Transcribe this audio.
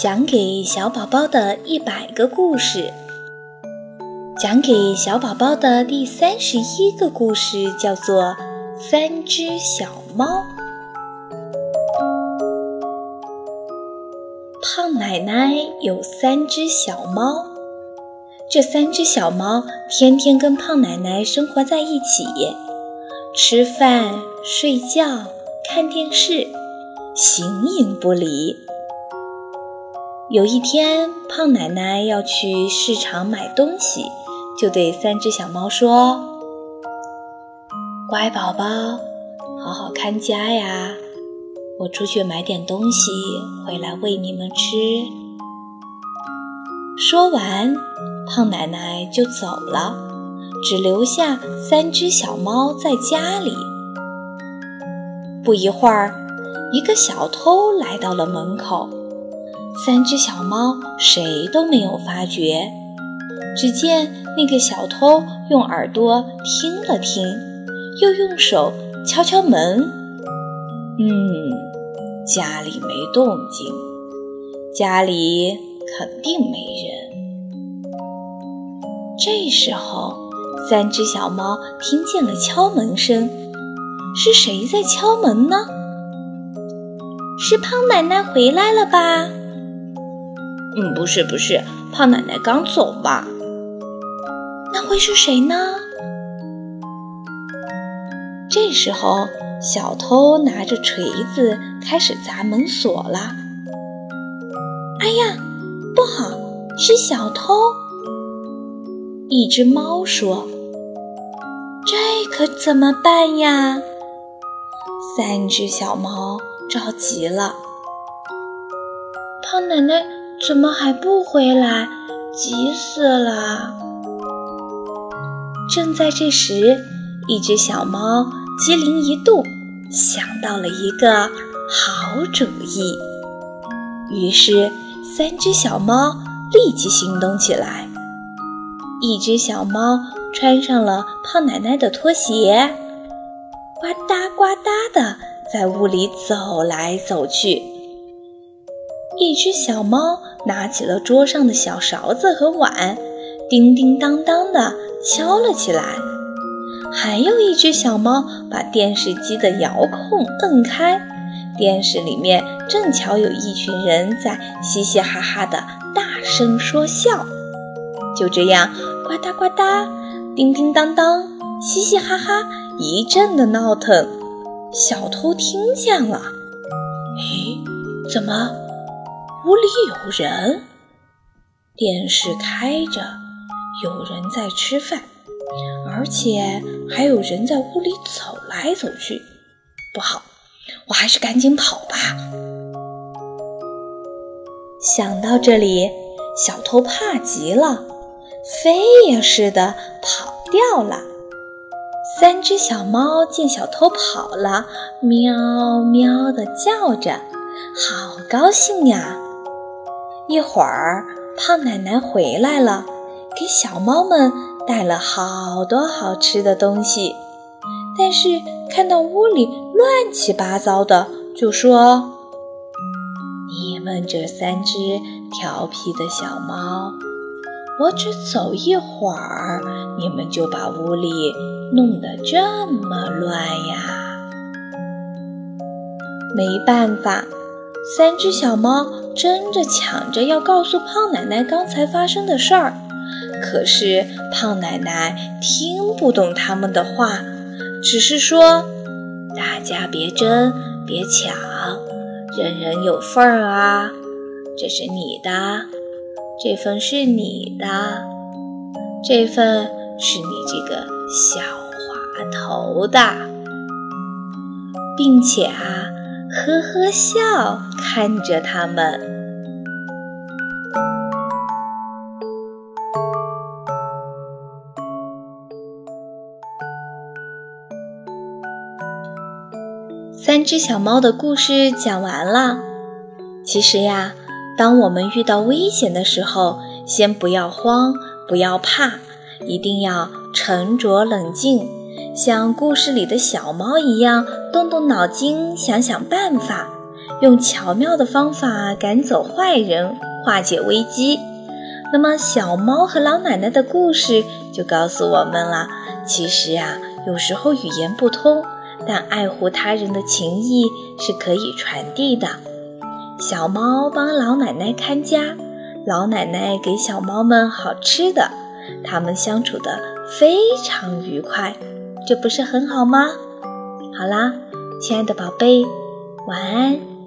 讲给小宝宝的一百个故事，讲给小宝宝的第三十一个故事叫做《三只小猫》。胖奶奶有三只小猫，这三只小猫天天跟胖奶奶生活在一起，吃饭、睡觉、看电视，形影不离。有一天，胖奶奶要去市场买东西，就对三只小猫说：“乖宝宝，好好看家呀！我出去买点东西，回来喂你们吃。”说完，胖奶奶就走了，只留下三只小猫在家里。不一会儿，一个小偷来到了门口。三只小猫谁都没有发觉，只见那个小偷用耳朵听了听，又用手敲敲门。嗯，家里没动静，家里肯定没人。这时候，三只小猫听见了敲门声，是谁在敲门呢？是胖奶奶回来了吧？嗯，不是不是，胖奶奶刚走吧？那会是谁呢？这时候，小偷拿着锤子开始砸门锁了。哎呀，不好，是小偷！一只猫说：“这可怎么办呀？”三只小猫着急了。胖奶奶。怎么还不回来？急死了！正在这时，一只小猫机灵一动，想到了一个好主意。于是，三只小猫立即行动起来。一只小猫穿上了胖奶奶的拖鞋，呱嗒呱嗒的在屋里走来走去。一只小猫拿起了桌上的小勺子和碗，叮叮当当地敲了起来。还有一只小猫把电视机的遥控摁开，电视里面正巧有一群人在嘻嘻哈哈的大声说笑。就这样，呱嗒呱嗒，叮叮当当，嘻嘻哈哈，一阵的闹腾。小偷听见了，咦，怎么？屋里有人，电视开着，有人在吃饭，而且还有人在屋里走来走去。不好，我还是赶紧跑吧。想到这里，小偷怕极了，飞也似的跑掉了。三只小猫见小偷跑了，喵喵的叫着，好高兴呀！一会儿，胖奶奶回来了，给小猫们带了好多好吃的东西。但是看到屋里乱七八糟的，就说：“你们这三只调皮的小猫，我只走一会儿，你们就把屋里弄得这么乱呀！”没办法。三只小猫争着抢着要告诉胖奶奶刚才发生的事儿，可是胖奶奶听不懂他们的话，只是说：“大家别争，别抢，人人有份儿啊！这是你的，这份是你的，这份是你这个小滑头的，并且啊。”呵呵笑，看着他们。三只小猫的故事讲完了。其实呀，当我们遇到危险的时候，先不要慌，不要怕，一定要沉着冷静。像故事里的小猫一样，动动脑筋，想想办法，用巧妙的方法赶走坏人，化解危机。那么，小猫和老奶奶的故事就告诉我们了：其实啊，有时候语言不通，但爱护他人的情谊是可以传递的。小猫帮老奶奶看家，老奶奶给小猫们好吃的，它们相处的非常愉快，这不是很好吗？好啦，亲爱的宝贝，晚安。